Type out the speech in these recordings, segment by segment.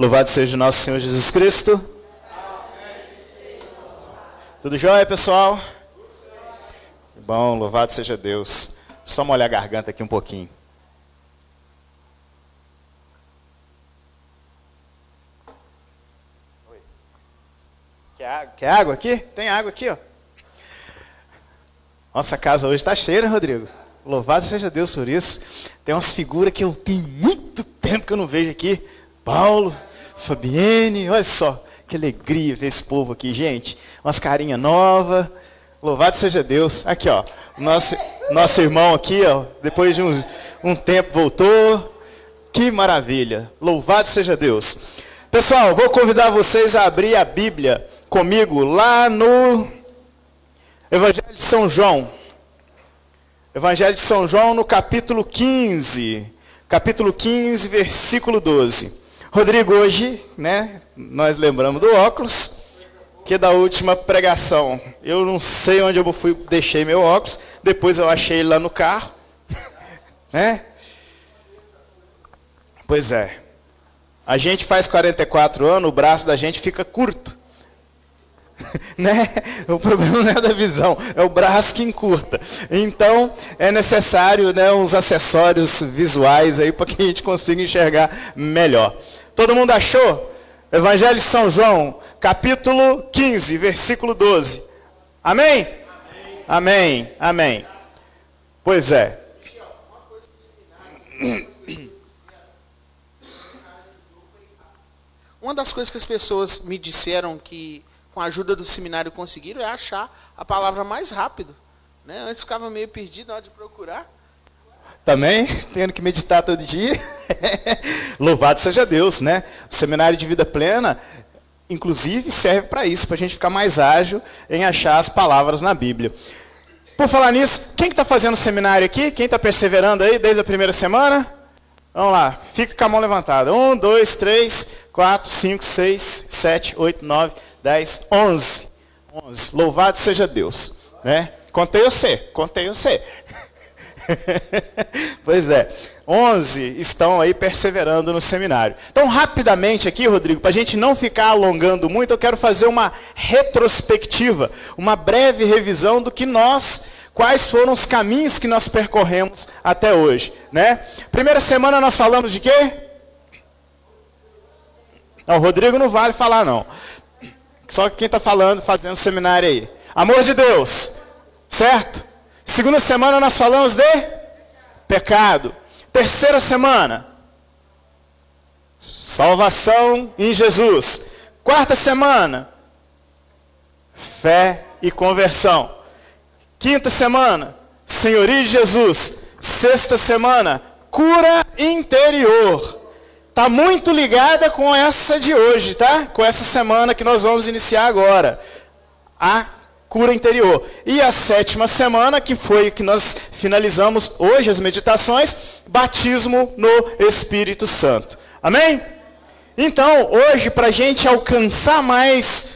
Louvado seja o nosso Senhor Jesus Cristo. Tudo jóia, pessoal? Bom, louvado seja Deus. Só molhar a garganta aqui um pouquinho. Quer água? Quer água aqui? Tem água aqui, ó. Nossa casa hoje está cheia, né, Rodrigo? Louvado seja Deus por isso. Tem umas figuras que eu tenho muito tempo que eu não vejo aqui. Paulo, Fabienne, olha só, que alegria ver esse povo aqui, gente. Umas carinhas novas. Louvado seja Deus. Aqui, ó. Nosso, nosso irmão aqui, ó, depois de um, um tempo voltou. Que maravilha. Louvado seja Deus. Pessoal, vou convidar vocês a abrir a Bíblia comigo lá no Evangelho de São João. Evangelho de São João no capítulo 15. Capítulo 15, versículo 12. Rodrigo, hoje, né, nós lembramos do óculos, que da última pregação. Eu não sei onde eu fui, deixei meu óculos, depois eu achei ele lá no carro. né? Pois é. A gente faz 44 anos, o braço da gente fica curto. né? O problema não é da visão, é o braço que encurta. Então, é necessário né, uns acessórios visuais aí para que a gente consiga enxergar melhor. Todo mundo achou? Evangelho de São João, capítulo 15, versículo 12. Amém? Amém. Amém. Amém. Pois é. Uma das coisas que as pessoas me disseram que com a ajuda do seminário conseguiram é achar a palavra mais rápido. Né? Antes ficava meio perdido na hora de procurar também, tendo que meditar todo dia. Louvado seja Deus, né? O seminário de vida plena, inclusive, serve para isso, para a gente ficar mais ágil em achar as palavras na Bíblia. Por falar nisso, quem está que tá fazendo seminário aqui? Quem está perseverando aí desde a primeira semana? Vamos lá, fica com a mão levantada. Um, dois, três, quatro, cinco, seis, sete, oito, nove, dez, onze. Onze. Louvado seja Deus. Né? Contei você, contei você. pois é. 11 estão aí perseverando no seminário. Então, rapidamente aqui, Rodrigo, para a gente não ficar alongando muito, eu quero fazer uma retrospectiva, uma breve revisão do que nós, quais foram os caminhos que nós percorremos até hoje. Né? Primeira semana nós falamos de quê? Não, o Rodrigo não vale falar, não. Só quem está falando, fazendo seminário aí. Amor de Deus, certo? Segunda semana nós falamos de pecado. Terceira semana, salvação em Jesus. Quarta semana, fé e conversão. Quinta semana, senhoria de Jesus. Sexta semana, cura interior. Está muito ligada com essa de hoje, tá? Com essa semana que nós vamos iniciar agora. A cura interior. E a sétima semana, que foi que nós finalizamos hoje as meditações, batismo no Espírito Santo. Amém? Então, hoje, para a gente alcançar mais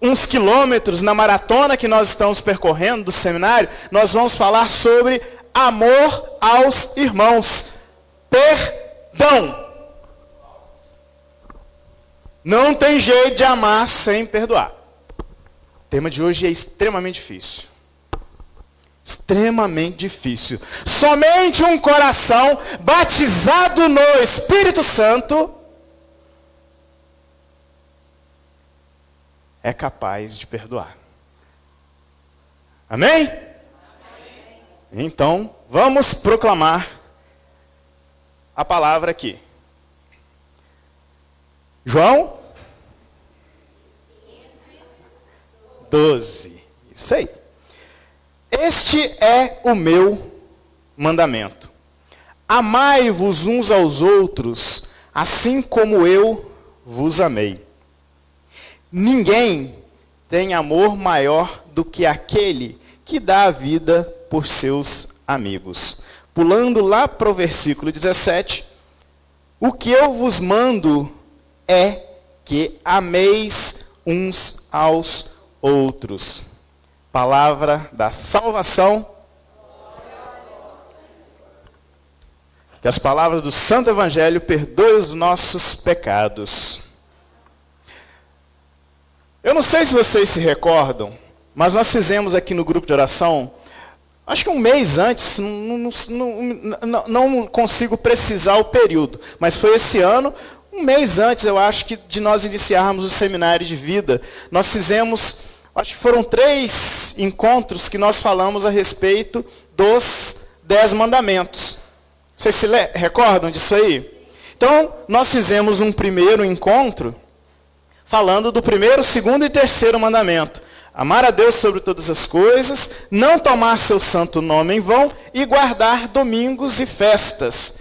uns quilômetros na maratona que nós estamos percorrendo do seminário, nós vamos falar sobre amor aos irmãos. Perdão. Não tem jeito de amar sem perdoar tema de hoje é extremamente difícil. Extremamente difícil. Somente um coração batizado no Espírito Santo é capaz de perdoar. Amém? Amém? Então, vamos proclamar a palavra aqui. João 12. Isso aí. Este é o meu mandamento. Amai-vos uns aos outros, assim como eu vos amei. Ninguém tem amor maior do que aquele que dá a vida por seus amigos. Pulando lá para o versículo 17, o que eu vos mando é que ameis uns aos outros. Palavra da salvação. Que as palavras do Santo Evangelho perdoem os nossos pecados. Eu não sei se vocês se recordam, mas nós fizemos aqui no grupo de oração, acho que um mês antes, não, não, não, não consigo precisar o período, mas foi esse ano, um mês antes, eu acho que de nós iniciarmos o seminário de vida, nós fizemos, acho que foram três encontros que nós falamos a respeito dos dez mandamentos. Vocês se recordam disso aí? Então, nós fizemos um primeiro encontro falando do primeiro, segundo e terceiro mandamento. Amar a Deus sobre todas as coisas, não tomar seu santo nome em vão e guardar domingos e festas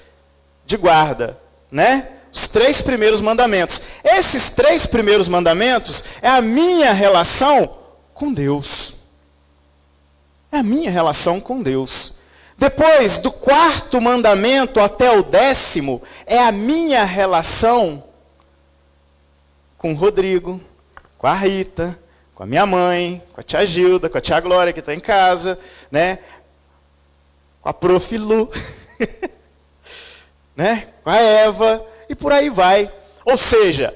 de guarda, né? Os três primeiros mandamentos. Esses três primeiros mandamentos é a minha relação com Deus. É a minha relação com Deus. Depois, do quarto mandamento até o décimo, é a minha relação com Rodrigo, com a Rita, com a minha mãe, com a tia Gilda, com a tia Glória que está em casa, né? com a prof. Lu, né? com a Eva, e por aí vai. Ou seja,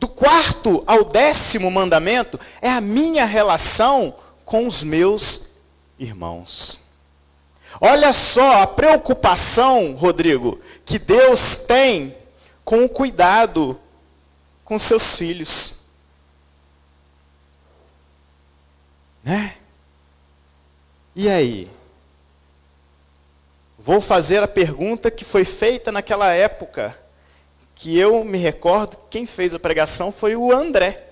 do quarto ao décimo mandamento é a minha relação com os meus irmãos. Olha só a preocupação, Rodrigo, que Deus tem com o cuidado com seus filhos. Né? E aí? Vou fazer a pergunta que foi feita naquela época, que eu me recordo, quem fez a pregação foi o André.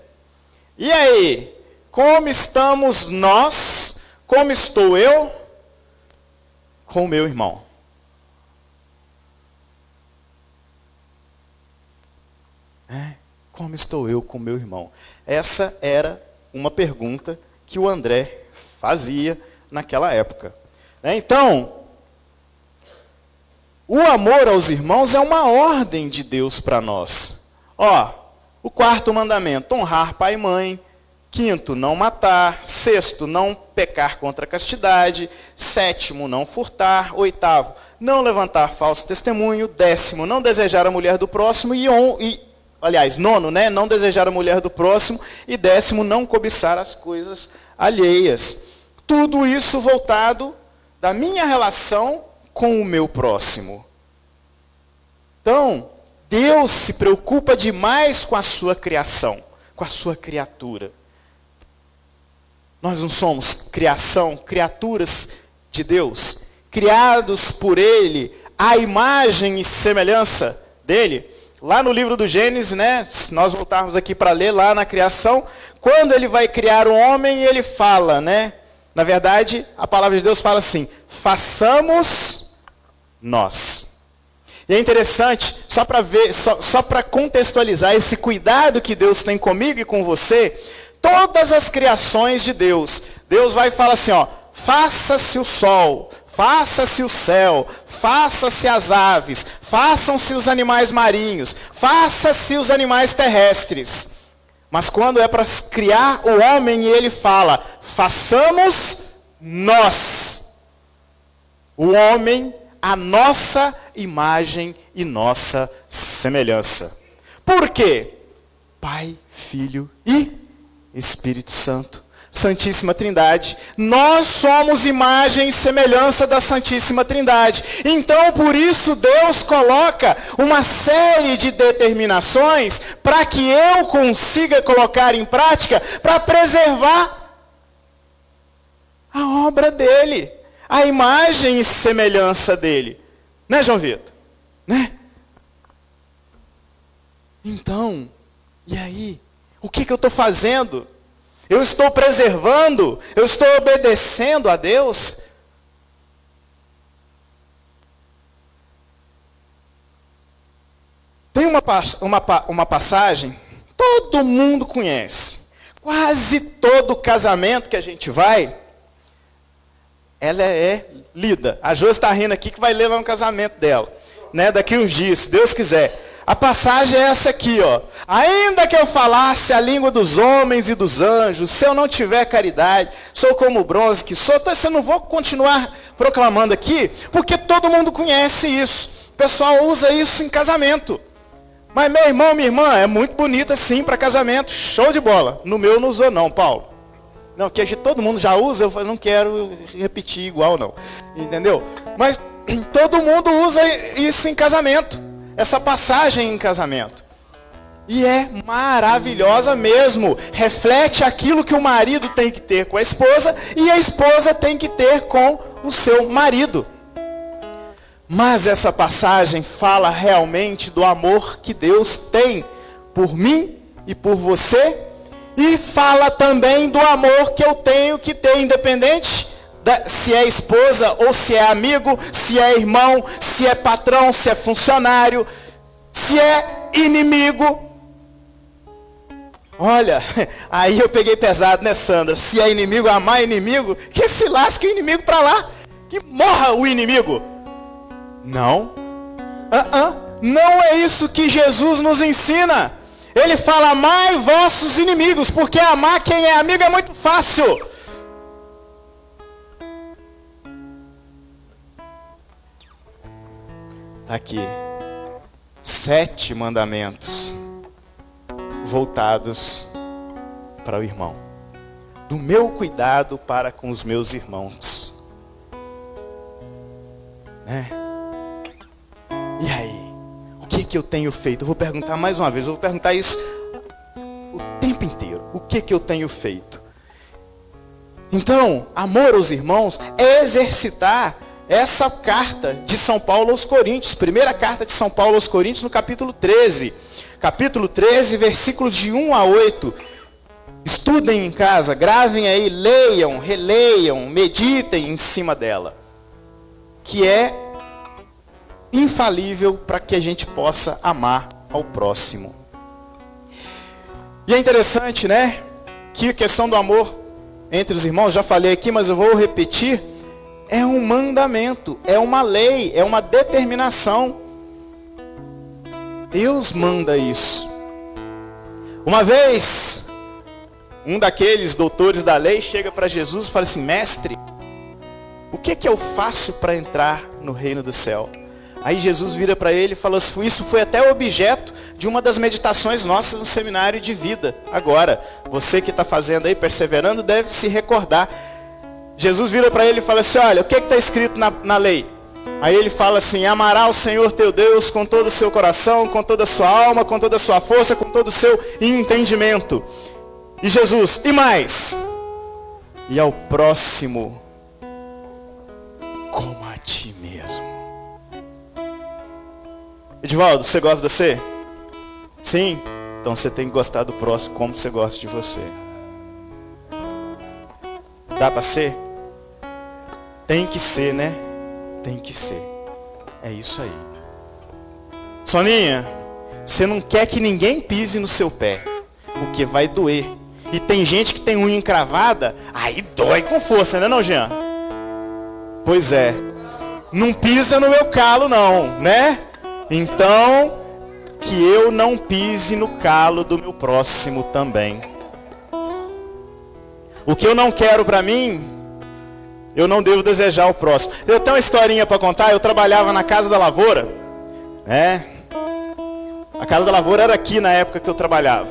E aí? Como estamos nós? Como estou eu com o meu irmão? É, como estou eu com o meu irmão? Essa era uma pergunta que o André fazia naquela época. Né? Então, o amor aos irmãos é uma ordem de Deus para nós. Ó, o quarto mandamento: honrar pai e mãe. Quinto, não matar. Sexto, não pecar contra a castidade. Sétimo, não furtar. Oitavo, não levantar falso testemunho. Décimo, não desejar a mulher do próximo. E, on, e aliás, nono, né? Não desejar a mulher do próximo. E décimo, não cobiçar as coisas alheias. Tudo isso voltado da minha relação com o meu próximo. Então, Deus se preocupa demais com a sua criação, com a sua criatura. Nós não somos criação, criaturas de Deus, criados por Ele, à imagem e semelhança dele. Lá no livro do Gênesis, né, se nós voltarmos aqui para ler lá na criação, quando ele vai criar o homem, ele fala, né? Na verdade, a palavra de Deus fala assim: façamos nós. E é interessante, só para ver, só, só para contextualizar esse cuidado que Deus tem comigo e com você, todas as criações de Deus, Deus vai falar assim, ó, faça-se o sol, Faça-se o céu, faça-se as aves, façam-se os animais marinhos, faça-se os animais terrestres. Mas quando é para criar o homem, ele fala: façamos nós, o homem, a nossa imagem e nossa semelhança. Por quê? Pai, Filho e Espírito Santo. Santíssima Trindade. Nós somos imagem e semelhança da Santíssima Trindade. Então, por isso, Deus coloca uma série de determinações para que eu consiga colocar em prática para preservar a obra dele, a imagem e semelhança dele. Né, João Vitor? Né? Então, e aí? O que, que eu estou fazendo? Eu estou preservando, eu estou obedecendo a Deus. Tem uma, uma, uma passagem, todo mundo conhece. Quase todo casamento que a gente vai, ela é lida. A Josi está rindo aqui que vai ler lá no casamento dela. Né, daqui uns dias, se Deus quiser. A passagem é essa aqui, ó. Ainda que eu falasse a língua dos homens e dos anjos, se eu não tiver caridade, sou como o bronze que sou. Então, eu não vou continuar proclamando aqui, porque todo mundo conhece isso. O pessoal usa isso em casamento. Mas meu irmão, minha irmã, é muito bonita sim para casamento, show de bola. No meu não usou não, Paulo. Não, que todo mundo já usa, eu não quero repetir igual não. Entendeu? Mas todo mundo usa isso em casamento essa passagem em casamento. E é maravilhosa mesmo. Reflete aquilo que o marido tem que ter com a esposa e a esposa tem que ter com o seu marido. Mas essa passagem fala realmente do amor que Deus tem por mim e por você. E fala também do amor que eu tenho que ter, independente se é esposa ou se é amigo, se é irmão, se é patrão, se é funcionário, se é inimigo. Olha, aí eu peguei pesado, né, Sandra? Se é inimigo, amar inimigo, que se lasque o inimigo para lá, que morra o inimigo. Não, uh -uh. não é isso que Jesus nos ensina. Ele fala: amai vossos inimigos, porque amar quem é amigo é muito fácil. Tá aqui. Sete mandamentos voltados para o irmão. Do meu cuidado para com os meus irmãos. Né? E aí? Que eu tenho feito? Eu vou perguntar mais uma vez, eu vou perguntar isso o tempo inteiro. O que, que eu tenho feito? Então, amor aos irmãos é exercitar essa carta de São Paulo aos Coríntios, primeira carta de São Paulo aos Coríntios, no capítulo 13. Capítulo 13, versículos de 1 a 8. Estudem em casa, gravem aí, leiam, releiam, meditem em cima dela. Que é infalível para que a gente possa amar ao próximo. E é interessante, né? Que a questão do amor entre os irmãos, já falei aqui, mas eu vou repetir é um mandamento, é uma lei, é uma determinação. Deus manda isso. Uma vez, um daqueles doutores da lei chega para Jesus e fala assim: Mestre, o que, é que eu faço para entrar no reino do céu? Aí Jesus vira para ele e fala assim: Isso foi até objeto de uma das meditações nossas no seminário de vida. Agora, você que está fazendo aí, perseverando, deve se recordar Jesus vira para ele e fala assim: Olha, o que está escrito na, na lei? Aí ele fala assim: Amará o Senhor teu Deus com todo o seu coração, com toda a sua alma, com toda a sua força, com todo o seu entendimento. E Jesus, e mais? E ao próximo, como Edivaldo, você gosta de você? Sim? Então você tem que gostar do próximo como você gosta de você. Dá para ser? Tem que ser, né? Tem que ser. É isso aí. Soninha, você não quer que ninguém pise no seu pé, porque vai doer. E tem gente que tem unha encravada, aí dói com força, né, não, Jean? Pois é. Não pisa no meu calo, não, né? Então, que eu não pise no calo do meu próximo também. O que eu não quero para mim, eu não devo desejar o próximo. Eu tenho uma historinha para contar. Eu trabalhava na Casa da Lavoura, né? A Casa da Lavoura era aqui na época que eu trabalhava.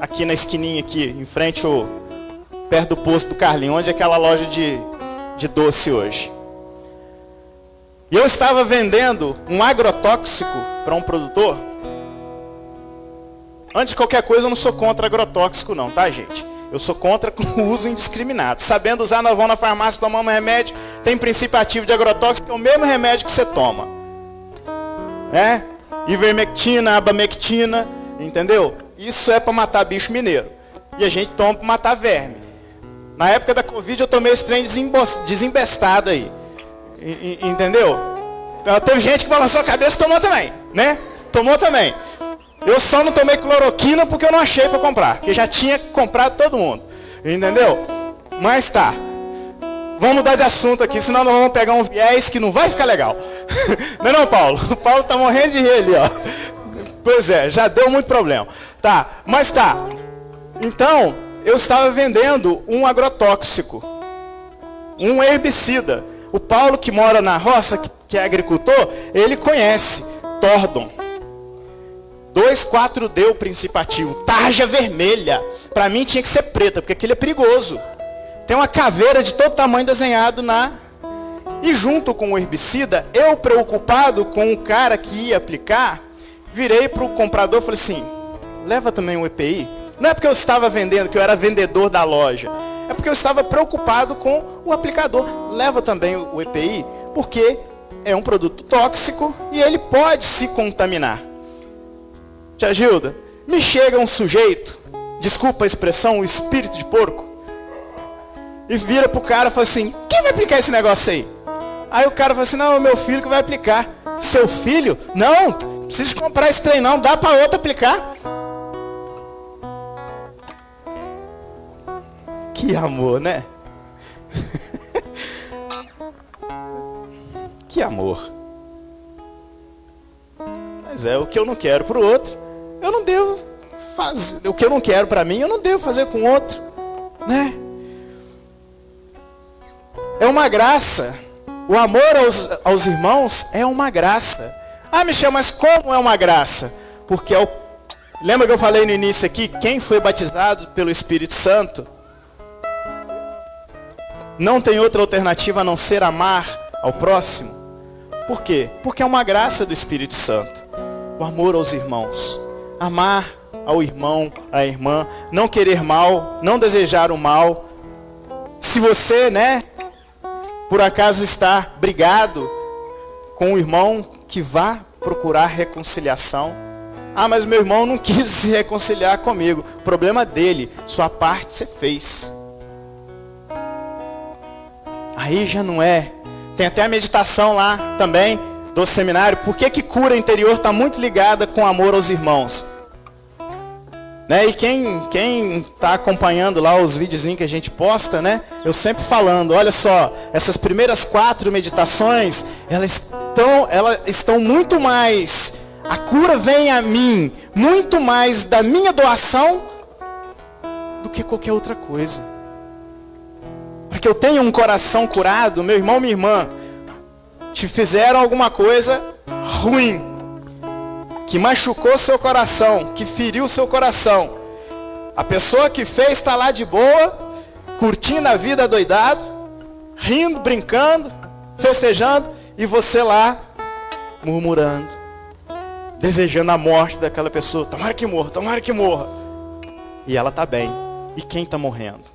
Aqui na esquininha aqui, em frente ao perto do posto do Carlinho, onde é aquela loja de, de doce hoje. E eu estava vendendo um agrotóxico para um produtor. Antes de qualquer coisa, eu não sou contra agrotóxico não, tá, gente? Eu sou contra o uso indiscriminado. Sabendo usar, nós vamos na farmácia, tomamos remédio, tem princípio ativo de agrotóxico, que é o mesmo remédio que você toma. Né? Ivermectina, abamectina, entendeu? Isso é para matar bicho mineiro. E a gente toma para matar verme. Na época da Covid eu tomei esse trem desembestado aí. Entendeu? Então, tem gente que balançou a cabeça e tomou também, né? tomou também. Eu só não tomei cloroquina porque eu não achei para comprar. Porque já tinha comprado todo mundo. Entendeu? Mas tá. Vamos mudar de assunto aqui, senão nós vamos pegar um viés que não vai ficar legal. Não é não, Paulo? O Paulo tá morrendo de rir ali, ó. Pois é, já deu muito problema. Tá, mas tá. Então, eu estava vendendo um agrotóxico. Um herbicida. O Paulo que mora na roça, que é agricultor, ele conhece. Tordon. 2,4D o principativo. Tarja vermelha. Para mim tinha que ser preta, porque aquele é perigoso. Tem uma caveira de todo tamanho desenhado na. E junto com o herbicida, eu preocupado com o cara que ia aplicar, virei para o comprador e falei assim: leva também um EPI. Não é porque eu estava vendendo, que eu era vendedor da loja. É porque eu estava preocupado com o aplicador. Leva também o EPI, porque é um produto tóxico e ele pode se contaminar. Tia Gilda, me chega um sujeito, desculpa a expressão, o espírito de porco, e vira pro cara e fala assim: quem vai aplicar esse negócio aí? Aí o cara fala assim: não, é o meu filho que vai aplicar. Seu filho? Não, precisa comprar esse trem não, dá para outro aplicar. Que amor, né? que amor. Mas é o que eu não quero para o outro, eu não devo fazer. O que eu não quero para mim, eu não devo fazer com o outro, né? É uma graça. O amor aos, aos irmãos é uma graça. Ah, Michel, mas como é uma graça? Porque é o... lembra que eu falei no início aqui, quem foi batizado pelo Espírito Santo não tem outra alternativa a não ser amar ao próximo. Por quê? Porque é uma graça do Espírito Santo. O amor aos irmãos. Amar ao irmão, à irmã, não querer mal, não desejar o mal. Se você, né, por acaso está brigado com o irmão, que vá procurar reconciliação. Ah, mas meu irmão não quis se reconciliar comigo. Problema dele, sua parte você fez. Aí já não é. Tem até a meditação lá também do seminário. Por que, que cura interior está muito ligada com amor aos irmãos? Né? E quem está acompanhando lá os videozinhos que a gente posta, né? Eu sempre falando, olha só, essas primeiras quatro meditações, elas estão, elas estão muito mais, a cura vem a mim, muito mais da minha doação do que qualquer outra coisa. Para que eu tenha um coração curado, meu irmão, minha irmã, te fizeram alguma coisa ruim que machucou seu coração, que feriu seu coração. A pessoa que fez está lá de boa, curtindo a vida doidado, rindo, brincando, festejando, e você lá murmurando, desejando a morte daquela pessoa. Tomara que morra, tomara que morra. E ela está bem. E quem está morrendo?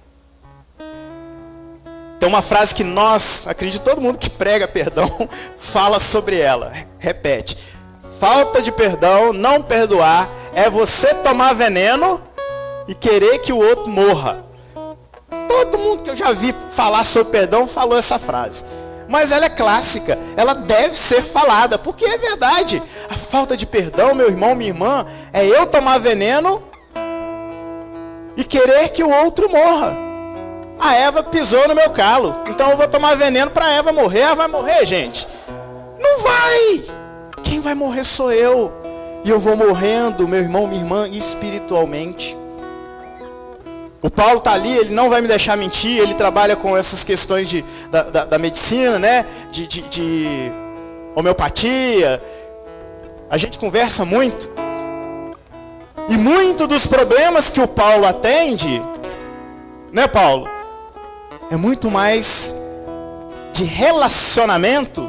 Tem uma frase que nós, acredito todo mundo que prega perdão, fala sobre ela. Repete falta de perdão, não perdoar, é você tomar veneno e querer que o outro morra. Todo mundo que eu já vi falar sobre perdão falou essa frase. Mas ela é clássica, ela deve ser falada, porque é verdade. A falta de perdão, meu irmão, minha irmã, é eu tomar veneno e querer que o outro morra. A Eva pisou no meu calo, então eu vou tomar veneno para Eva morrer. Ela vai morrer, gente? Não vai! Quem vai morrer sou eu. E eu vou morrendo, meu irmão, minha irmã, espiritualmente. O Paulo está ali, ele não vai me deixar mentir, ele trabalha com essas questões de, da, da, da medicina, né? De, de, de homeopatia. A gente conversa muito. E muito dos problemas que o Paulo atende, né, Paulo? É muito mais de relacionamento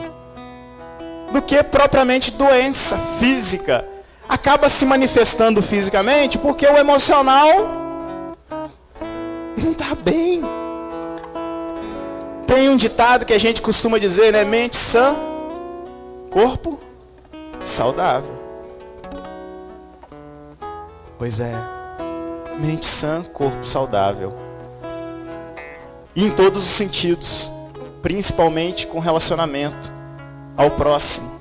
do que propriamente doença física. Acaba se manifestando fisicamente porque o emocional não está bem. Tem um ditado que a gente costuma dizer, né? Mente sã, corpo saudável. Pois é. Mente sã, corpo saudável. E em todos os sentidos, principalmente com relacionamento ao próximo.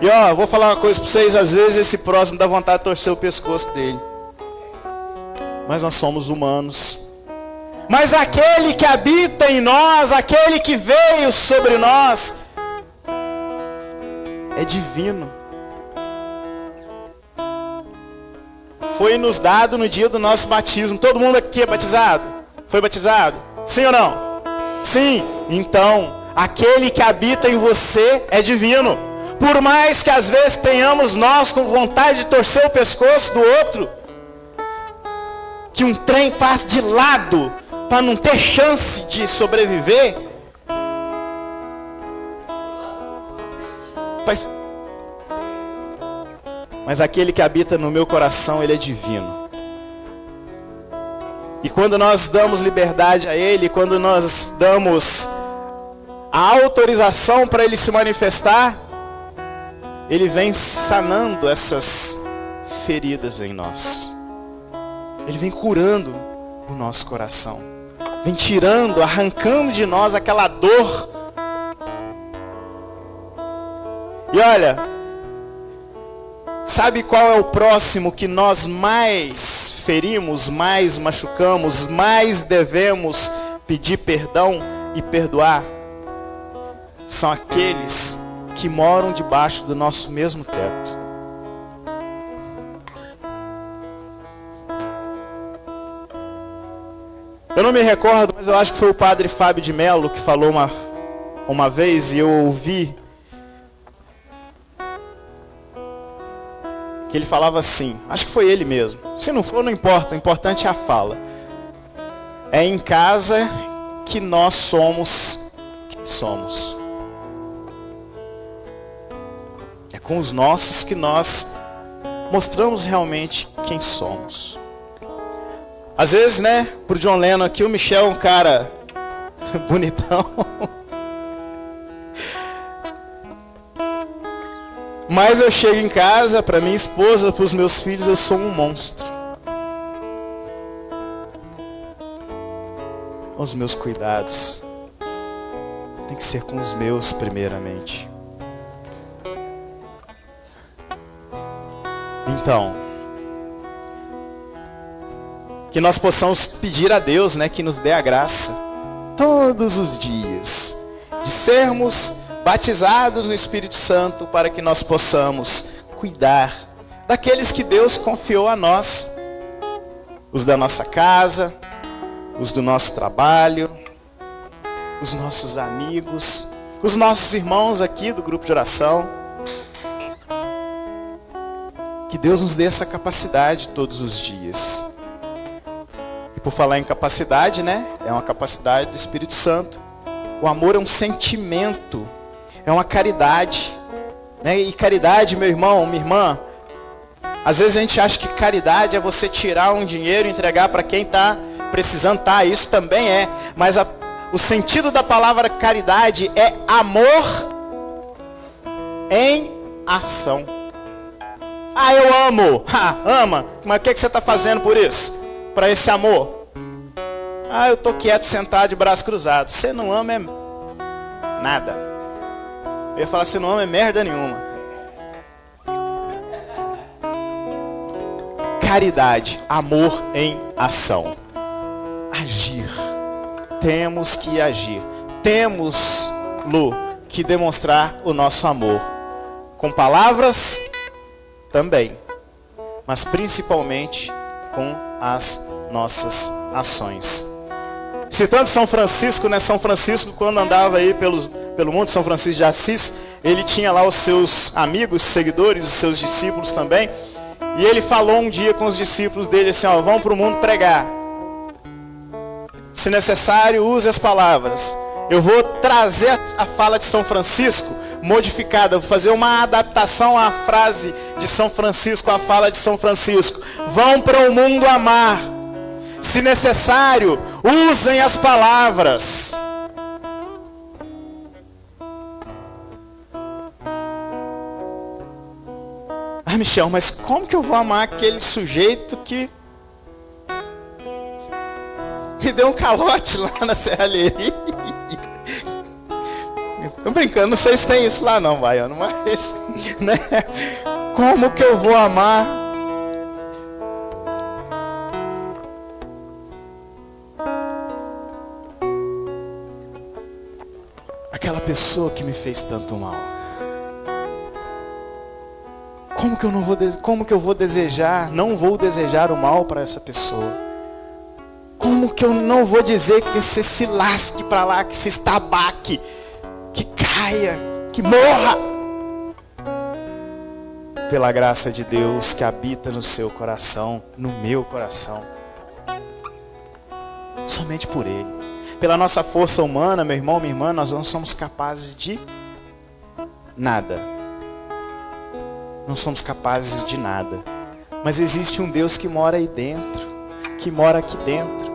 E ó, vou falar uma coisa para vocês, às vezes esse próximo dá vontade de torcer o pescoço dele. Mas nós somos humanos. Mas aquele que habita em nós, aquele que veio sobre nós, é divino. Foi nos dado no dia do nosso batismo. Todo mundo aqui é batizado? Foi batizado? Sim ou não? Sim. Então, aquele que habita em você é divino. Por mais que às vezes tenhamos nós com vontade de torcer o pescoço do outro, que um trem passe de lado para não ter chance de sobreviver, Mas, mas aquele que habita no meu coração, ele é divino. E quando nós damos liberdade a ele, quando nós damos a autorização para ele se manifestar, ele vem sanando essas feridas em nós. Ele vem curando o nosso coração. Vem tirando, arrancando de nós aquela dor E olha, sabe qual é o próximo que nós mais ferimos, mais machucamos, mais devemos pedir perdão e perdoar? São aqueles que moram debaixo do nosso mesmo teto. Eu não me recordo, mas eu acho que foi o padre Fábio de Mello que falou uma, uma vez e eu ouvi que ele falava assim, acho que foi ele mesmo. Se não for, não importa, o importante é a fala. É em casa que nós somos quem somos. É com os nossos que nós mostramos realmente quem somos. Às vezes, né, pro John Lennon aqui, o Michel é um cara bonitão. Mas eu chego em casa, para minha esposa, para os meus filhos, eu sou um monstro. Os meus cuidados tem que ser com os meus primeiramente. Então, que nós possamos pedir a Deus, né, que nos dê a graça todos os dias de sermos batizados no Espírito Santo para que nós possamos cuidar daqueles que Deus confiou a nós, os da nossa casa, os do nosso trabalho, os nossos amigos, os nossos irmãos aqui do grupo de oração. Que Deus nos dê essa capacidade todos os dias. E por falar em capacidade, né? É uma capacidade do Espírito Santo. O amor é um sentimento é uma caridade. Né? E caridade, meu irmão, minha irmã, às vezes a gente acha que caridade é você tirar um dinheiro e entregar para quem está precisando. Tá, isso também é. Mas a, o sentido da palavra caridade é amor em ação. Ah, eu amo. Ha, ama. Mas o que, que você está fazendo por isso? Para esse amor? Ah, eu estou quieto, sentado de braço cruzado. Você não ama é nada. Eu ia falar assim, não é merda nenhuma. Caridade, amor em ação. Agir. Temos que agir. Temos, Lu, que demonstrar o nosso amor. Com palavras também. Mas principalmente com as nossas ações. Citando São Francisco, né? São Francisco, quando andava aí pelos, pelo mundo, São Francisco de Assis, ele tinha lá os seus amigos, seguidores, os seus discípulos também. E ele falou um dia com os discípulos dele assim, ó, vão para o mundo pregar. Se necessário, use as palavras. Eu vou trazer a fala de São Francisco modificada, vou fazer uma adaptação à frase de São Francisco, à fala de São Francisco. Vão para o mundo amar se necessário, usem as palavras. Ah, Michel, mas como que eu vou amar aquele sujeito que me deu um calote lá na serralheria? Tô brincando, não sei se tem isso lá não, Baiano, mas né? Como que eu vou amar? Aquela pessoa que me fez tanto mal. Como que eu não vou, como que eu vou desejar, não vou desejar o mal para essa pessoa? Como que eu não vou dizer que você se lasque para lá, que se estabaque, que caia, que morra? Pela graça de Deus que habita no seu coração, no meu coração. Somente por Ele. Pela nossa força humana, meu irmão, minha irmã, nós não somos capazes de nada. Não somos capazes de nada. Mas existe um Deus que mora aí dentro, que mora aqui dentro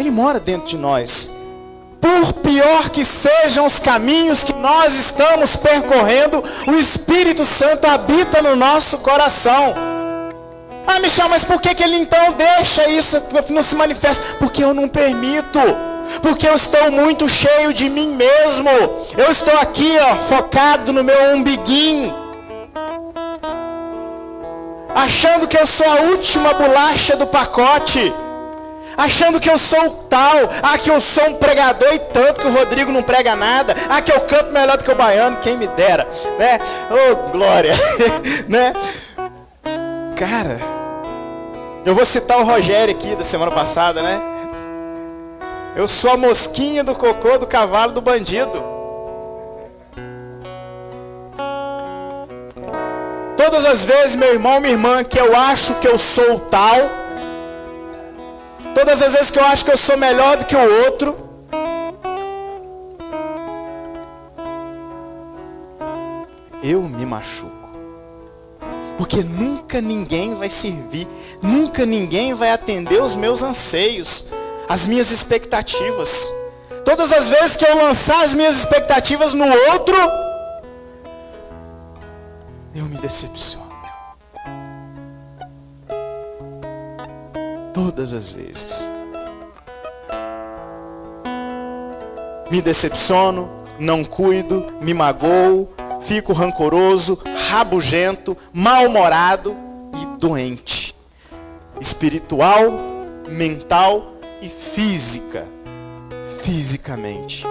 ele mora dentro de nós. Por pior que sejam os caminhos que nós estamos percorrendo, o Espírito Santo habita no nosso coração. Ah, Michel, mas por que, que ele então deixa isso não se manifesta? Porque eu não permito. Porque eu estou muito cheio de mim mesmo. Eu estou aqui, ó, focado no meu umbiguinho. Achando que eu sou a última bolacha do pacote achando que eu sou tal, ah, que eu sou um pregador e tanto que o Rodrigo não prega nada, ah, que eu canto melhor do que o baiano, quem me dera, né? Oh, glória, né? Cara, eu vou citar o Rogério aqui da semana passada, né? Eu sou a mosquinha do cocô do cavalo do bandido. Todas as vezes, meu irmão, minha irmã, que eu acho que eu sou tal, Todas as vezes que eu acho que eu sou melhor do que o outro, eu me machuco. Porque nunca ninguém vai servir, nunca ninguém vai atender os meus anseios, as minhas expectativas. Todas as vezes que eu lançar as minhas expectativas no outro, eu me decepciono. Todas as vezes. Me decepciono, não cuido, me magoo, fico rancoroso, rabugento, mal-humorado e doente. Espiritual, mental e física. Fisicamente.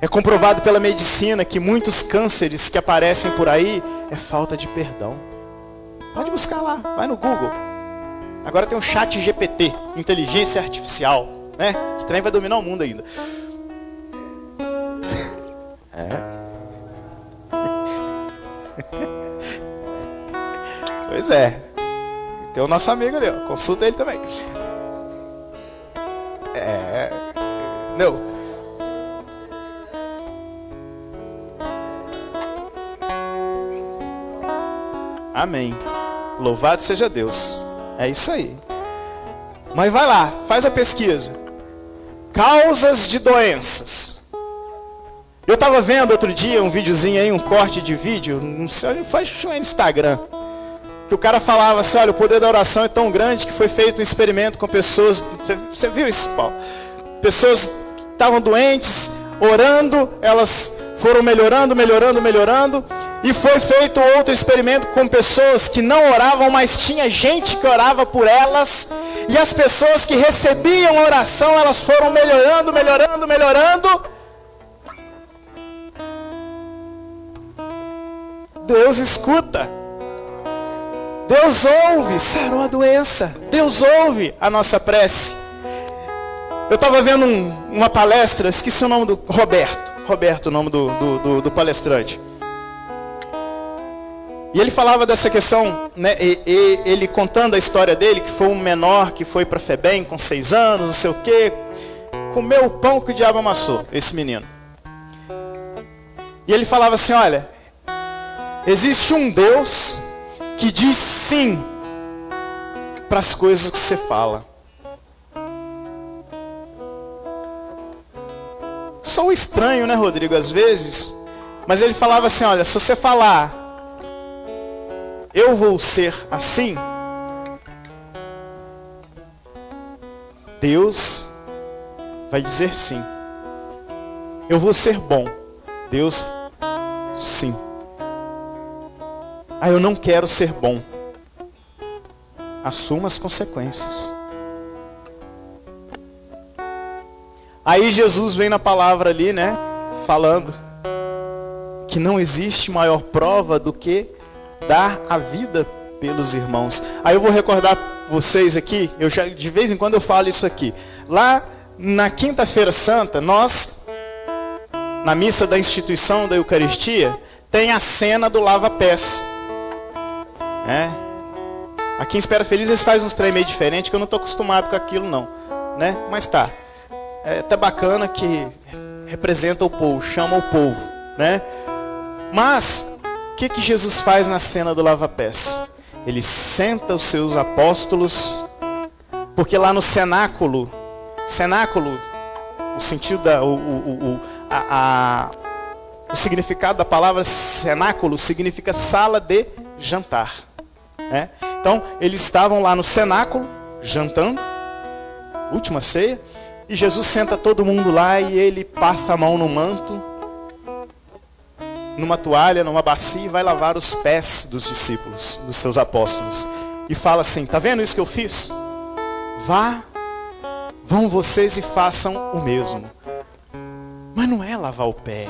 É comprovado pela medicina que muitos cânceres que aparecem por aí é falta de perdão. Pode buscar lá, vai no Google. Agora tem o chat GPT, inteligência artificial. Né? Esse trem vai dominar o mundo ainda. É. Pois é. Tem o nosso amigo ali, ó. consulta ele também. É. Não. Amém. Louvado seja Deus. É isso aí. Mas vai lá, faz a pesquisa. Causas de doenças. Eu estava vendo outro dia um videozinho aí, um corte de vídeo, não sei, faz no Instagram. Que o cara falava assim, olha, o poder da oração é tão grande que foi feito um experimento com pessoas. Você, você viu isso, Paulo? Pessoas que estavam doentes, orando, elas foram melhorando, melhorando, melhorando. E foi feito outro experimento com pessoas que não oravam, mas tinha gente que orava por elas. E as pessoas que recebiam oração, elas foram melhorando, melhorando, melhorando. Deus escuta. Deus ouve, sarou a doença. Deus ouve a nossa prece. Eu estava vendo um, uma palestra, esqueci o nome do Roberto. Roberto, o nome do, do, do, do palestrante. E ele falava dessa questão, né, e, e, ele contando a história dele, que foi um menor que foi para Febem com seis anos, não sei o quê, comeu o pão que o diabo amassou, esse menino. E ele falava assim, olha, existe um Deus que diz sim para as coisas que você fala. Sou estranho, né, Rodrigo, às vezes, mas ele falava assim, olha, se você falar eu vou ser assim? Deus vai dizer sim. Eu vou ser bom. Deus, sim. Ah, eu não quero ser bom. Assuma as consequências. Aí Jesus vem na palavra ali, né? Falando que não existe maior prova do que dar a vida pelos irmãos. Aí eu vou recordar vocês aqui, eu já de vez em quando eu falo isso aqui. Lá na quinta-feira santa, nós na missa da instituição da Eucaristia tem a cena do lava-pés. É. Aqui em Espera Feliz eles fazem uns trem meio diferente que eu não estou acostumado com aquilo não, né? Mas tá. É até bacana que representa o povo, chama o povo, né? Mas o que que Jesus faz na cena do lava-pés? Ele senta os seus apóstolos, porque lá no cenáculo, cenáculo, o sentido da, o, o, o, a, a, o significado da palavra cenáculo significa sala de jantar. Né? Então, eles estavam lá no cenáculo, jantando, última ceia, e Jesus senta todo mundo lá e ele passa a mão no manto, numa toalha, numa bacia e vai lavar os pés dos discípulos, dos seus apóstolos. E fala assim: "Tá vendo isso que eu fiz? Vá, vão vocês e façam o mesmo." Mas não é lavar o pé.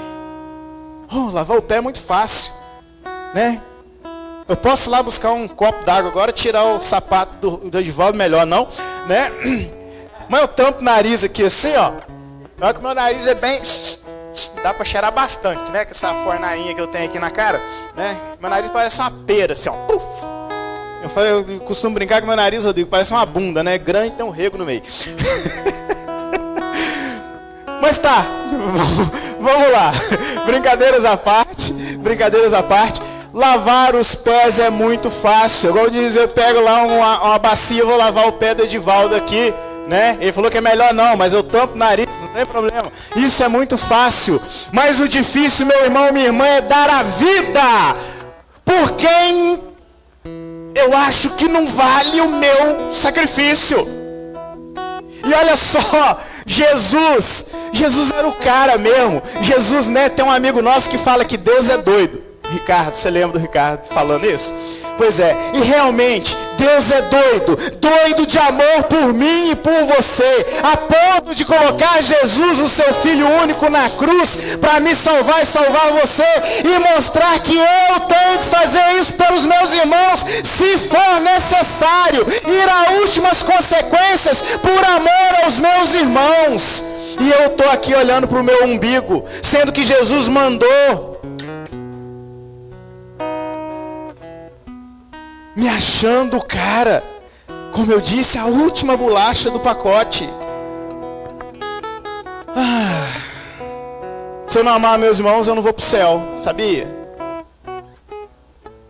Oh, lavar o pé é muito fácil, né? Eu posso lá buscar um copo d'água agora, tirar o sapato do, do Edivaldo, melhor não, né? Mas eu tampo o nariz aqui assim, ó. Olha que meu nariz é bem dá para cheirar bastante, né? Com essa fornainha que eu tenho aqui na cara, né? Meu nariz parece uma pera, assim, ó. Puf! Eu, falei, eu costumo brincar com meu nariz, Rodrigo, parece uma bunda, né? Grande e tem um rego no meio. Mas tá, vamos lá. Brincadeiras à parte, brincadeiras à parte. Lavar os pés é muito fácil. Igual diz, eu pego lá uma, uma bacia, vou lavar o pé do Edivaldo aqui, né? Ele falou que é melhor não, mas eu tampo o nariz, não tem problema. Isso é muito fácil. Mas o difícil, meu irmão, minha irmã, é dar a vida por quem eu acho que não vale o meu sacrifício. E olha só, Jesus, Jesus era o cara mesmo. Jesus, né, tem um amigo nosso que fala que Deus é doido. Ricardo, você lembra do Ricardo falando isso? Pois é, e realmente, Deus é doido, doido de amor por mim e por você, a ponto de colocar Jesus, o seu Filho único, na cruz, para me salvar e salvar você, e mostrar que eu tenho que fazer isso pelos meus irmãos, se for necessário, ir a últimas consequências por amor aos meus irmãos. E eu estou aqui olhando para o meu umbigo, sendo que Jesus mandou me achando cara. Como eu disse, a última bolacha do pacote. Ah, se eu não amar meus irmãos, eu não vou para o céu, sabia?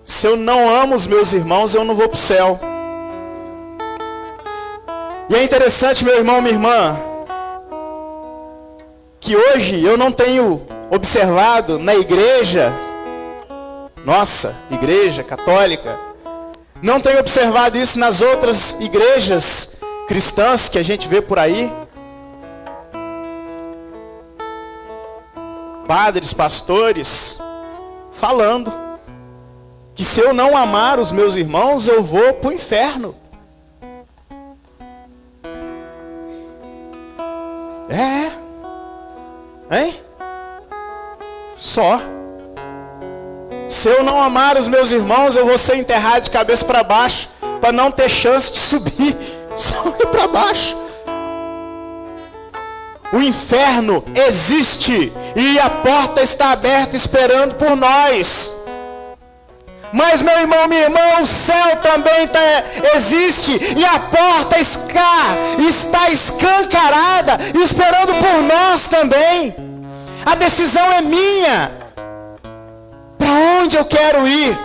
Se eu não amo os meus irmãos, eu não vou para o céu. E é interessante, meu irmão, minha irmã, que hoje eu não tenho observado na igreja, nossa, igreja católica, não tem observado isso nas outras igrejas cristãs que a gente vê por aí? Padres, pastores, falando que se eu não amar os meus irmãos, eu vou para o inferno. É. Hein? Só. Se eu não amar os meus irmãos, eu vou ser enterrado de cabeça para baixo, para não ter chance de subir. Só ir para baixo. O inferno existe e a porta está aberta esperando por nós. Mas meu irmão, minha irmã, o céu também tá, existe e a porta está escancarada, esperando por nós também. A decisão é minha. Para onde eu quero ir?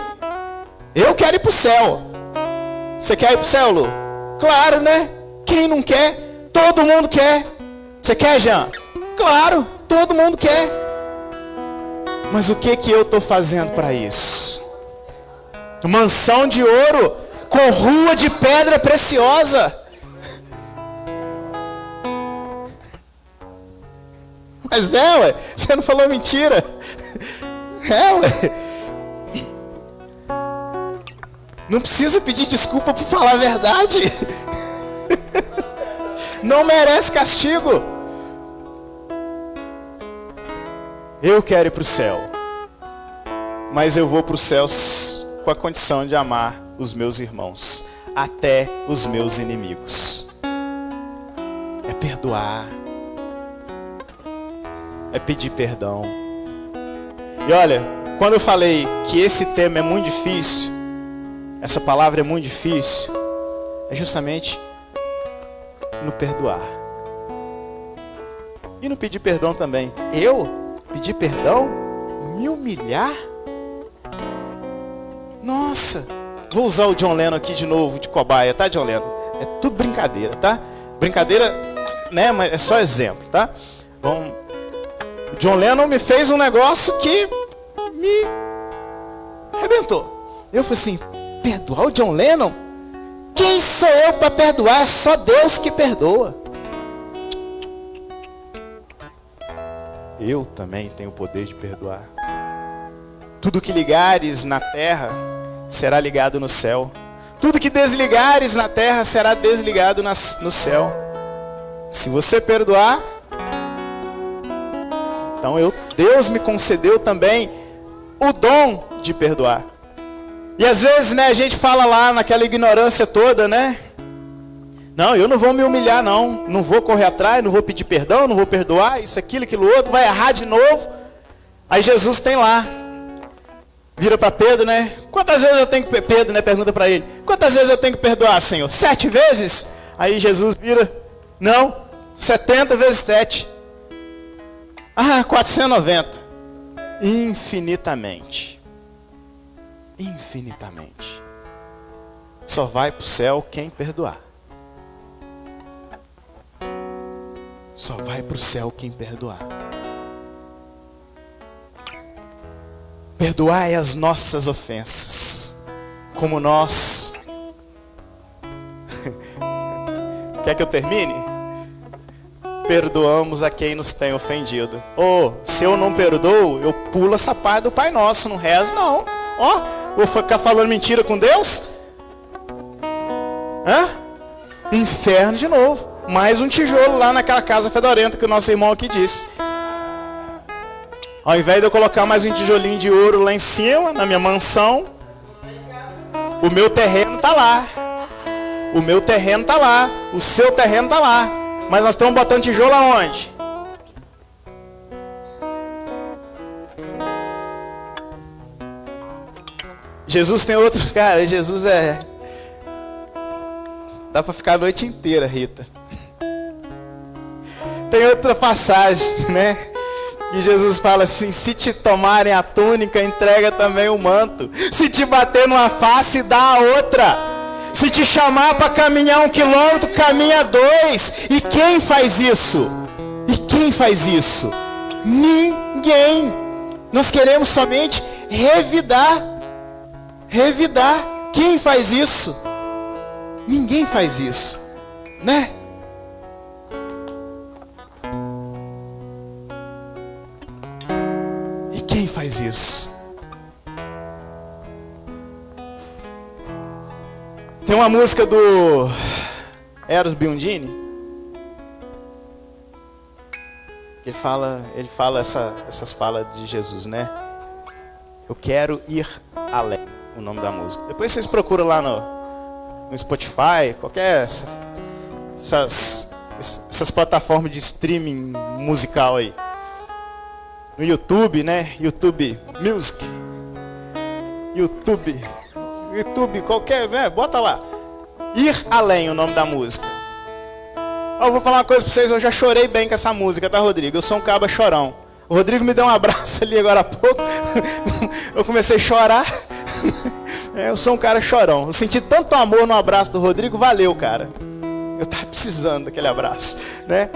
Eu quero ir para o céu. Você quer ir para o céu, Lu? Claro, né? Quem não quer? Todo mundo quer. Você quer, Jean? Claro, todo mundo quer. Mas o que que eu estou fazendo para isso? Mansão de ouro com rua de pedra preciosa. Mas é, ué, você não falou mentira. É, ué. Não precisa pedir desculpa por falar a verdade. Não merece castigo. Eu quero ir para o céu. Mas eu vou para o céu com a condição de amar os meus irmãos, até os meus inimigos. É perdoar. É pedir perdão. E olha, quando eu falei que esse tema é muito difícil, essa palavra é muito difícil, é justamente no perdoar. E no pedir perdão também. Eu pedir perdão? Me humilhar? Nossa! Vou usar o John Lennon aqui de novo, de cobaia, tá, John Lennon? É tudo brincadeira, tá? Brincadeira, né? Mas é só exemplo, tá? Bom, John Lennon me fez um negócio que me arrebentou. Eu falei assim, perdoar o John Lennon? Quem sou eu para perdoar? É só Deus que perdoa. Eu também tenho o poder de perdoar. Tudo que ligares na terra será ligado no céu. Tudo que desligares na terra será desligado no céu. Se você perdoar, então eu, Deus me concedeu também o dom de perdoar. E às vezes, né, a gente fala lá naquela ignorância toda, né? Não, eu não vou me humilhar, não. Não vou correr atrás, não vou pedir perdão, não vou perdoar, isso, aquilo, aquilo outro, vai errar de novo. Aí Jesus tem lá. Vira para Pedro, né? Quantas vezes eu tenho que. Pedro, né? Pergunta para ele. Quantas vezes eu tenho que perdoar, Senhor? Sete vezes? Aí Jesus vira. Não, setenta vezes sete. Ah, 490. Infinitamente. Infinitamente. Só vai para o céu quem perdoar. Só vai para o céu quem perdoar. Perdoai as nossas ofensas, como nós. Quer que eu termine? Perdoamos a quem nos tem ofendido. Ou, oh, se eu não perdoo, eu pulo essa parte do Pai Nosso, não rezo, não. Ó, oh, vou ficar falando mentira com Deus? Hã? Inferno de novo mais um tijolo lá naquela casa fedorenta que o nosso irmão aqui disse. Ao invés de eu colocar mais um tijolinho de ouro lá em cima, na minha mansão, o meu terreno está lá. O meu terreno está lá. O seu terreno está lá. Mas nós estamos botando tijolo aonde? Jesus tem outro. Cara, Jesus é. Dá para ficar a noite inteira, Rita. Tem outra passagem, né? Que Jesus fala assim: se te tomarem a túnica, entrega também o manto. Se te bater numa face, dá a outra. Se te chamar para caminhar um quilômetro, caminha dois. E quem faz isso? E quem faz isso? Ninguém. Nós queremos somente revidar. Revidar. Quem faz isso? Ninguém faz isso, né? faz isso. Tem uma música do Eros Biondini. Ele fala, ele fala essa, essas falas de Jesus, né? Eu quero ir além, o nome da música. Depois vocês procuram lá no, no Spotify, qualquer essas, essas plataformas de streaming musical aí no YouTube, né? YouTube Music. YouTube. YouTube, qualquer, né? Bota lá. Ir além o nome da música. Eu vou falar uma coisa pra vocês, eu já chorei bem com essa música, tá, Rodrigo? Eu sou um caba chorão. O Rodrigo me deu um abraço ali agora há pouco. Eu comecei a chorar. Eu sou um cara chorão. Eu senti tanto amor no abraço do Rodrigo, valeu, cara. Eu tava precisando daquele abraço, né?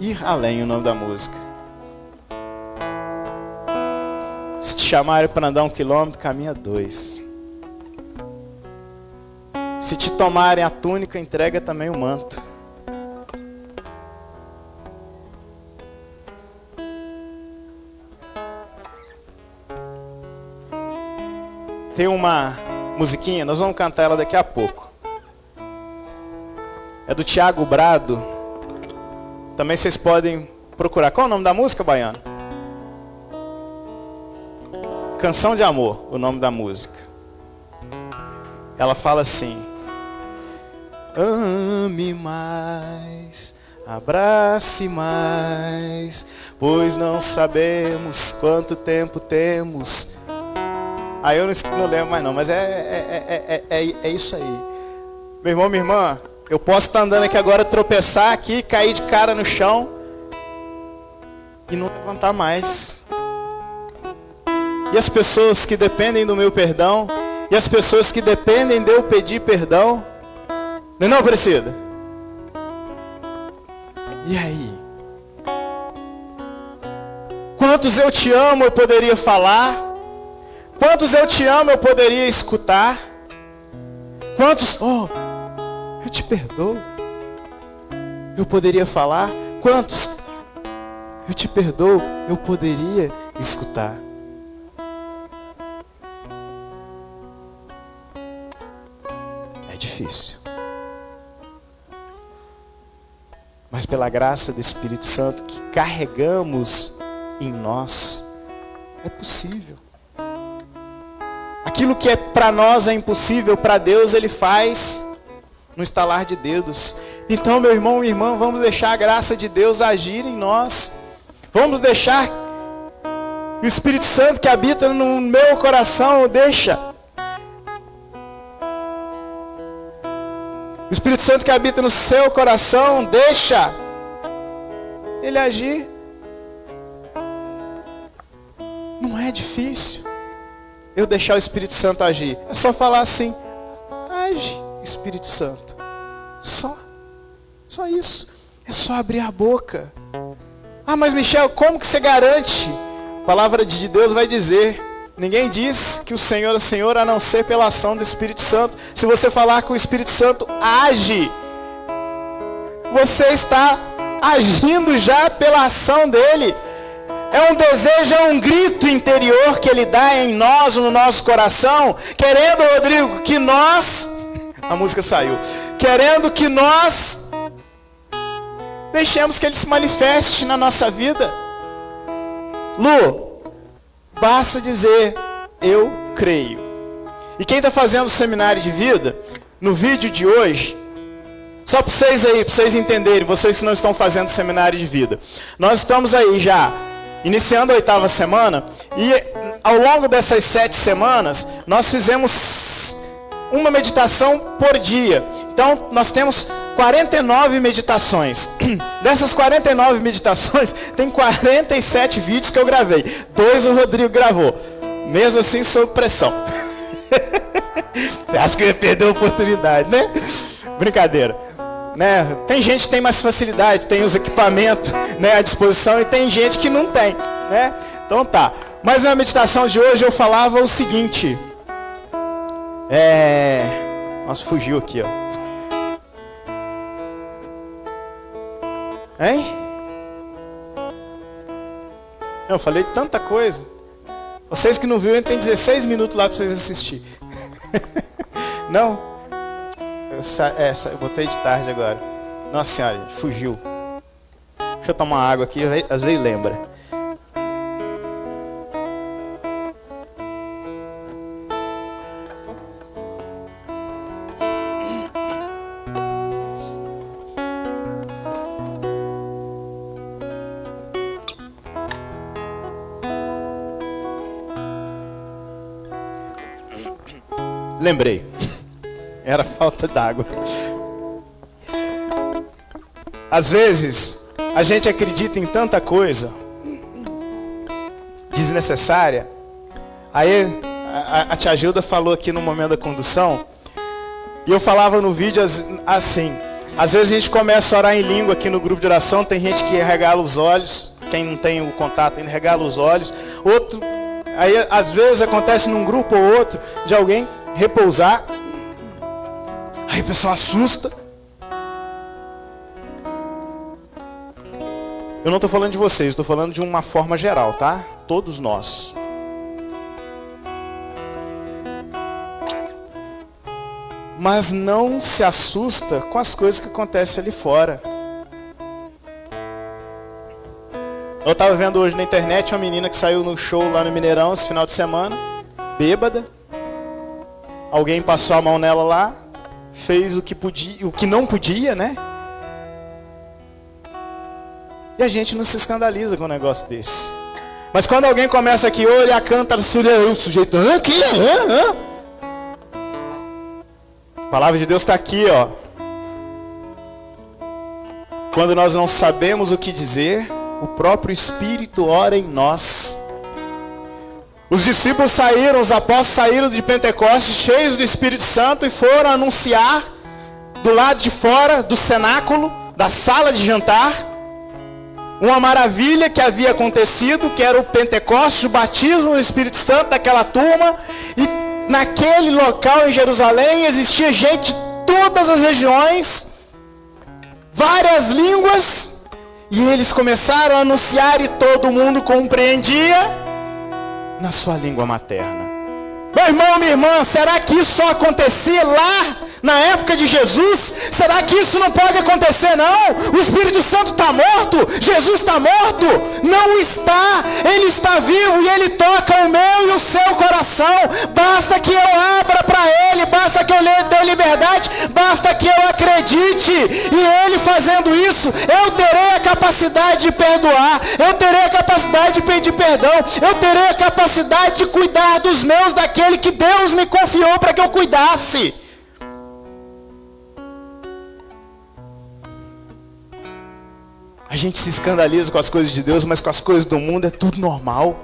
Ir além o nome da música. Se te chamarem para andar um quilômetro, caminha dois. Se te tomarem a túnica, entrega também o manto. tem uma musiquinha, nós vamos cantar ela daqui a pouco. É do Tiago Brado. Também vocês podem procurar. Qual é o nome da música, Baiano? Canção de Amor, o nome da música. Ela fala assim: Ame mais, abrace mais, pois não sabemos quanto tempo temos. Aí eu não, não lembro mais não, mas é, é, é, é, é isso aí. Meu irmão, minha irmã, eu posso estar andando aqui agora, tropeçar aqui, cair de cara no chão e não levantar mais. E as pessoas que dependem do meu perdão, e as pessoas que dependem de eu pedir perdão, não é não, Priscila? E aí? Quantos eu te amo eu poderia falar? Quantos eu te amo eu poderia escutar? Quantos, oh, eu te perdoo. Eu poderia falar? Quantos eu te perdoo eu poderia escutar? Difícil. mas pela graça do Espírito Santo que carregamos em nós, é possível. Aquilo que é para nós é impossível, para Deus ele faz no estalar de dedos. Então, meu irmão, minha irmã, vamos deixar a graça de Deus agir em nós. Vamos deixar o Espírito Santo que habita no meu coração, deixa O Espírito Santo que habita no seu coração, deixa ele agir. Não é difícil eu deixar o Espírito Santo agir. É só falar assim: age, Espírito Santo. Só. Só isso. É só abrir a boca. Ah, mas Michel, como que você garante? A palavra de Deus vai dizer Ninguém diz que o Senhor é Senhor a não ser pela ação do Espírito Santo. Se você falar que o Espírito Santo age, você está agindo já pela ação dele. É um desejo, é um grito interior que ele dá em nós, no nosso coração, querendo, Rodrigo, que nós. A música saiu. Querendo que nós deixemos que ele se manifeste na nossa vida. Lu, Basta dizer, eu creio. E quem está fazendo o seminário de vida, no vídeo de hoje, só para vocês aí, para vocês entenderem, vocês que não estão fazendo seminário de vida. Nós estamos aí já, iniciando a oitava semana, e ao longo dessas sete semanas, nós fizemos uma meditação por dia. Então, nós temos 49 meditações. Dessas 49 meditações, tem 47 vídeos que eu gravei. Dois o Rodrigo gravou. Mesmo assim, sob pressão. Você acha que eu ia perder a oportunidade, né? Brincadeira. Né? Tem gente que tem mais facilidade, tem os equipamentos né, à disposição e tem gente que não tem. Né? Então tá. Mas na meditação de hoje eu falava o seguinte. É... Nossa, fugiu aqui, ó. Hein? Eu falei tanta coisa. Vocês que não viram, tem 16 minutos lá para vocês assistir. não? Eu, sa é, eu botei de tarde agora. Nossa senhora, fugiu. Deixa eu tomar água aqui, às vezes lembra. Lembrei. Era falta d'água. Às vezes, a gente acredita em tanta coisa desnecessária. Aí, a, a tia Gilda falou aqui no momento da condução, e eu falava no vídeo assim. Às vezes a gente começa a orar em língua aqui no grupo de oração, tem gente que regala os olhos, quem não tem o contato ainda regala os olhos. Outro, aí às vezes acontece num grupo ou outro de alguém repousar. Aí o pessoal assusta. Eu não estou falando de vocês, estou falando de uma forma geral, tá? Todos nós. mas não se assusta com as coisas que acontecem ali fora. Eu estava vendo hoje na internet uma menina que saiu no show lá no Mineirão esse final de semana, bêbada. Alguém passou a mão nela lá, fez o que podia, o que não podia, né? E a gente não se escandaliza com um negócio desse. Mas quando alguém começa aqui, olha, canta, o sujeito, ah, que, ah, ah. A palavra de Deus está aqui, ó. Quando nós não sabemos o que dizer, o próprio Espírito ora em nós. Os discípulos saíram, os apóstolos saíram de Pentecostes cheios do Espírito Santo e foram anunciar do lado de fora do cenáculo, da sala de jantar, uma maravilha que havia acontecido, que era o Pentecostes, o batismo do Espírito Santo daquela turma, e naquele local em Jerusalém existia gente de todas as regiões, várias línguas, e eles começaram a anunciar e todo mundo compreendia na sua língua materna. Meu irmão, minha irmã, será que isso só acontecia lá na época de Jesus? Será que isso não pode acontecer, não? O Espírito Santo está morto? Jesus está morto? Não está. Ele está vivo e ele toca o meu e o seu coração. Basta que eu abra para ele, basta que eu lhe dê liberdade, basta que eu acredite. E ele fazendo isso, eu terei a capacidade de perdoar, eu terei a capacidade de pedir perdão, eu terei a capacidade de cuidar dos meus, daquele que Deus me confiou para que eu cuidasse. A gente se escandaliza com as coisas de Deus, mas com as coisas do mundo é tudo normal.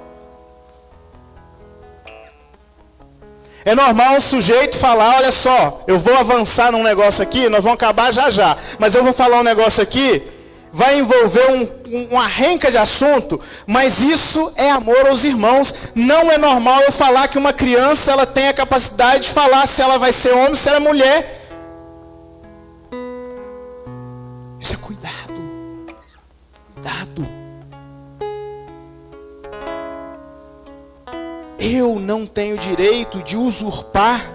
É normal um sujeito falar, olha só, eu vou avançar num negócio aqui, nós vamos acabar já já, mas eu vou falar um negócio aqui, vai envolver um, um arrenca de assunto, mas isso é amor aos irmãos. Não é normal eu falar que uma criança ela tem a capacidade de falar se ela vai ser homem, se ela é mulher. Isso é cuidado dado. Eu não tenho direito de usurpar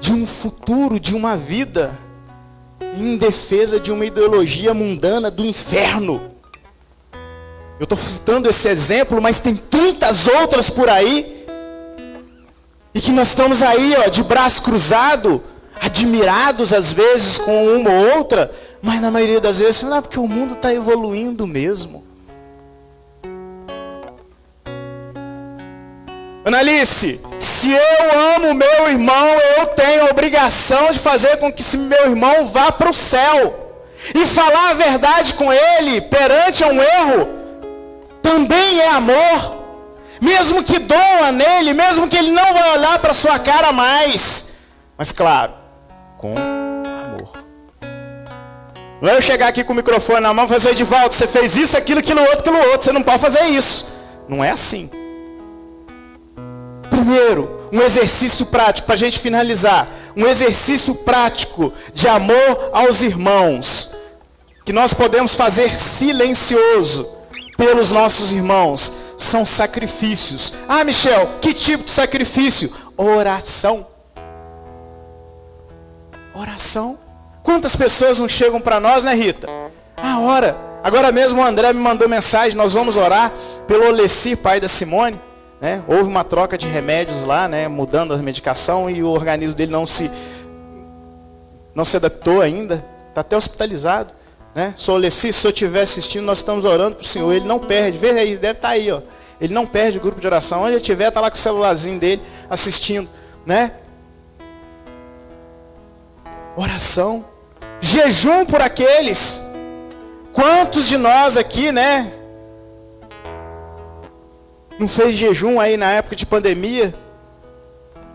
de um futuro, de uma vida, em defesa de uma ideologia mundana do inferno. Eu estou citando esse exemplo, mas tem tantas outras por aí. E que nós estamos aí, ó, de braço cruzado, admirados às vezes com uma ou outra, mas na maioria das vezes, não é porque o mundo está evoluindo mesmo. Analice, se eu amo meu irmão, eu tenho a obrigação de fazer com que meu irmão vá para o céu. E falar a verdade com ele perante um erro também é amor. Mesmo que doa nele, mesmo que ele não vai olhar para sua cara mais. Mas claro, com não é eu chegar aqui com o microfone na mão e fazer, Edivaldo, você fez isso, aquilo, aquilo outro, aquilo outro. Você não pode fazer isso. Não é assim. Primeiro, um exercício prático, para a gente finalizar. Um exercício prático de amor aos irmãos. Que nós podemos fazer silencioso pelos nossos irmãos. São sacrifícios. Ah, Michel, que tipo de sacrifício? Oração. Oração. Quantas pessoas não chegam para nós, né, Rita? A hora. Agora mesmo o André me mandou mensagem, nós vamos orar pelo Olessi, pai da Simone. Né? Houve uma troca de remédios lá, né? mudando a medicação e o organismo dele não se não se adaptou ainda, está até hospitalizado. Né? Sou Olessi, se eu estiver assistindo, nós estamos orando para o Senhor, ele não perde, vê aí, deve estar tá aí, ó. Ele não perde o grupo de oração, onde ele estiver, está lá com o celularzinho dele assistindo. Né? Oração jejum por aqueles. Quantos de nós aqui, né? Não fez jejum aí na época de pandemia?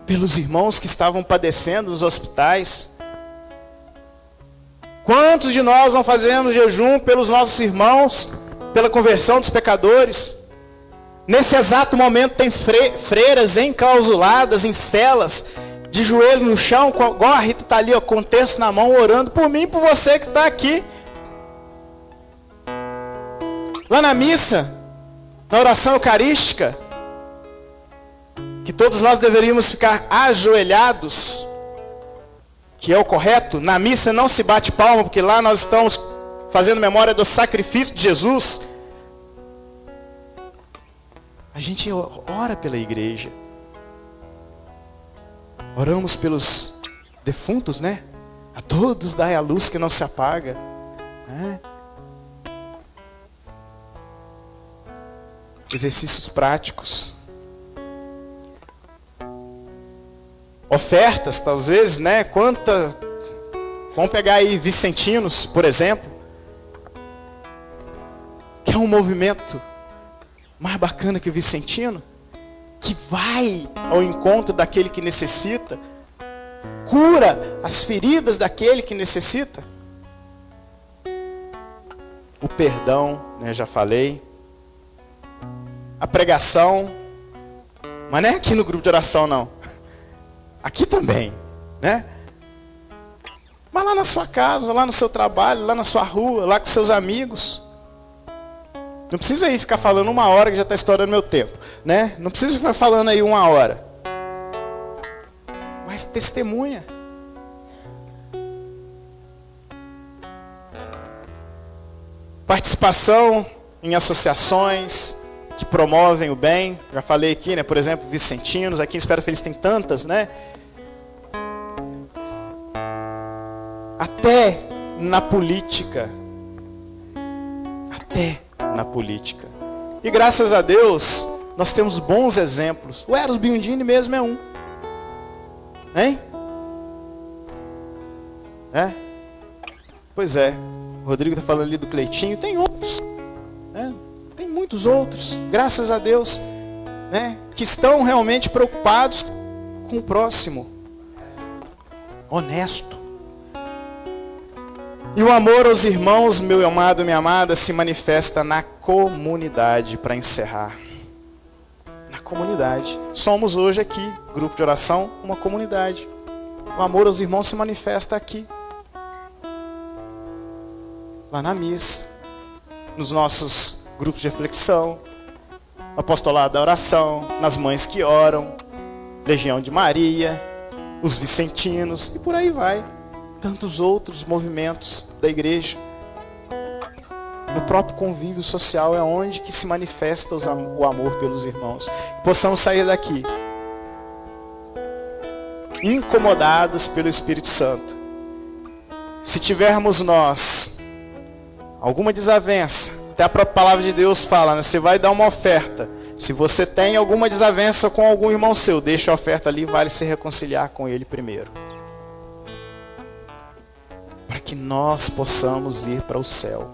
Pelos irmãos que estavam padecendo nos hospitais. Quantos de nós não fazemos jejum pelos nossos irmãos, pela conversão dos pecadores? Nesse exato momento tem freiras enclausuladas em celas, de joelho no chão, igual a Rita está ali, ó, com o texto na mão, orando por mim e por você que está aqui. Lá na missa, na oração eucarística, que todos nós deveríamos ficar ajoelhados, que é o correto. Na missa não se bate palma, porque lá nós estamos fazendo memória do sacrifício de Jesus. A gente ora pela igreja. Oramos pelos defuntos, né? A todos dai a luz que não se apaga. Né? Exercícios práticos. Ofertas, talvez, né? Quanta. Vamos pegar aí Vicentinos, por exemplo. Que é um movimento mais bacana que o Vicentino, que vai ao encontro daquele que necessita, cura as feridas daquele que necessita. O perdão, né, já falei. A pregação, mas não é aqui no grupo de oração não. Aqui também, né? Mas lá na sua casa, lá no seu trabalho, lá na sua rua, lá com seus amigos. Não precisa aí ficar falando uma hora que já está estourando meu tempo, né? Não precisa ficar falando aí uma hora. Mas testemunha. Participação em associações que promovem o bem. Já falei aqui, né? Por exemplo, Vicentinos. Aqui em Espera Feliz tem tantas, né? Até na política. Até na política. E graças a Deus, nós temos bons exemplos. O Eros Biundini mesmo é um. Hein? É? Pois é. O Rodrigo está falando ali do Cleitinho. Tem outros. Né? Muitos outros. Graças a Deus. Né? Que estão realmente preocupados com o próximo. Honesto. E o amor aos irmãos, meu amado, minha amada, se manifesta na comunidade, para encerrar. Na comunidade. Somos hoje aqui, grupo de oração, uma comunidade. O amor aos irmãos se manifesta aqui. Lá na missa, nos nossos grupos de reflexão, apostolado da oração, nas mães que oram, Legião de Maria, os vicentinos e por aí vai tantos outros movimentos da igreja. No próprio convívio social é onde que se manifesta o amor pelos irmãos. Que possamos sair daqui incomodados pelo Espírito Santo. Se tivermos nós alguma desavença, até a própria palavra de Deus fala, né? você vai dar uma oferta. Se você tem alguma desavença com algum irmão seu, deixa a oferta ali e vale se reconciliar com ele primeiro para que nós possamos ir para o céu.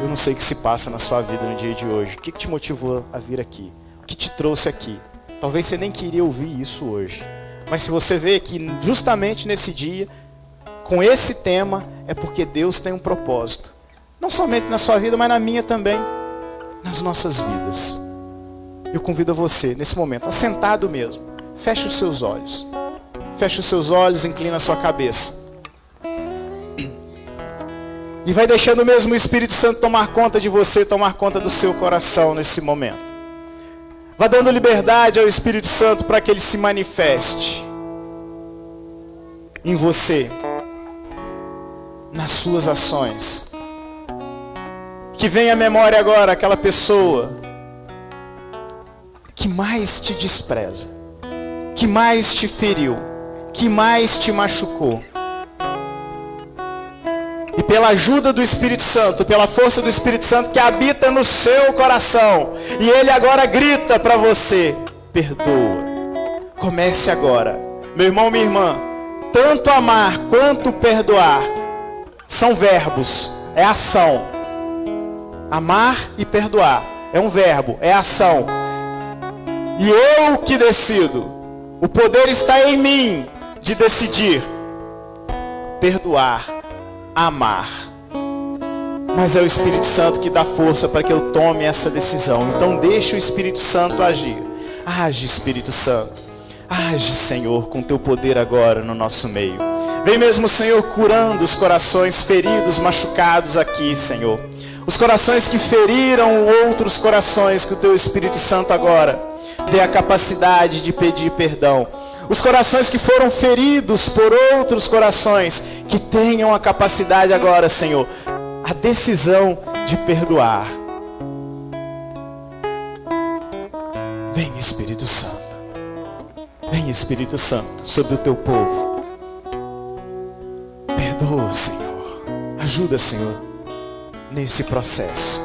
Eu não sei o que se passa na sua vida no dia de hoje. O que te motivou a vir aqui? O que te trouxe aqui? Talvez você nem queria ouvir isso hoje. Mas se você vê que justamente nesse dia, com esse tema, é porque Deus tem um propósito. Não somente na sua vida, mas na minha também. Nas nossas vidas. Eu convido a você, nesse momento, assentado mesmo. Feche os seus olhos. Feche os seus olhos, inclina a sua cabeça. E vai deixando mesmo o Espírito Santo tomar conta de você, tomar conta do seu coração nesse momento. Vá dando liberdade ao Espírito Santo para que ele se manifeste em você, nas suas ações. Que venha à memória agora aquela pessoa que mais te despreza, que mais te feriu que mais te machucou. E pela ajuda do Espírito Santo, pela força do Espírito Santo que habita no seu coração, e ele agora grita para você: perdoa. Comece agora. Meu irmão, minha irmã, tanto amar quanto perdoar são verbos, é ação. Amar e perdoar é um verbo, é ação. E eu que decido. O poder está em mim de decidir perdoar, amar. Mas é o Espírito Santo que dá força para que eu tome essa decisão. Então deixe o Espírito Santo agir. Age, Espírito Santo. Age, Senhor, com teu poder agora no nosso meio. Vem mesmo, Senhor, curando os corações feridos, machucados aqui, Senhor. Os corações que feriram outros corações, que o Teu Espírito Santo agora dê a capacidade de pedir perdão. Os corações que foram feridos por outros corações, que tenham a capacidade agora, Senhor, a decisão de perdoar. Vem Espírito Santo. Vem Espírito Santo sobre o teu povo. Perdoa, Senhor. Ajuda, Senhor, nesse processo.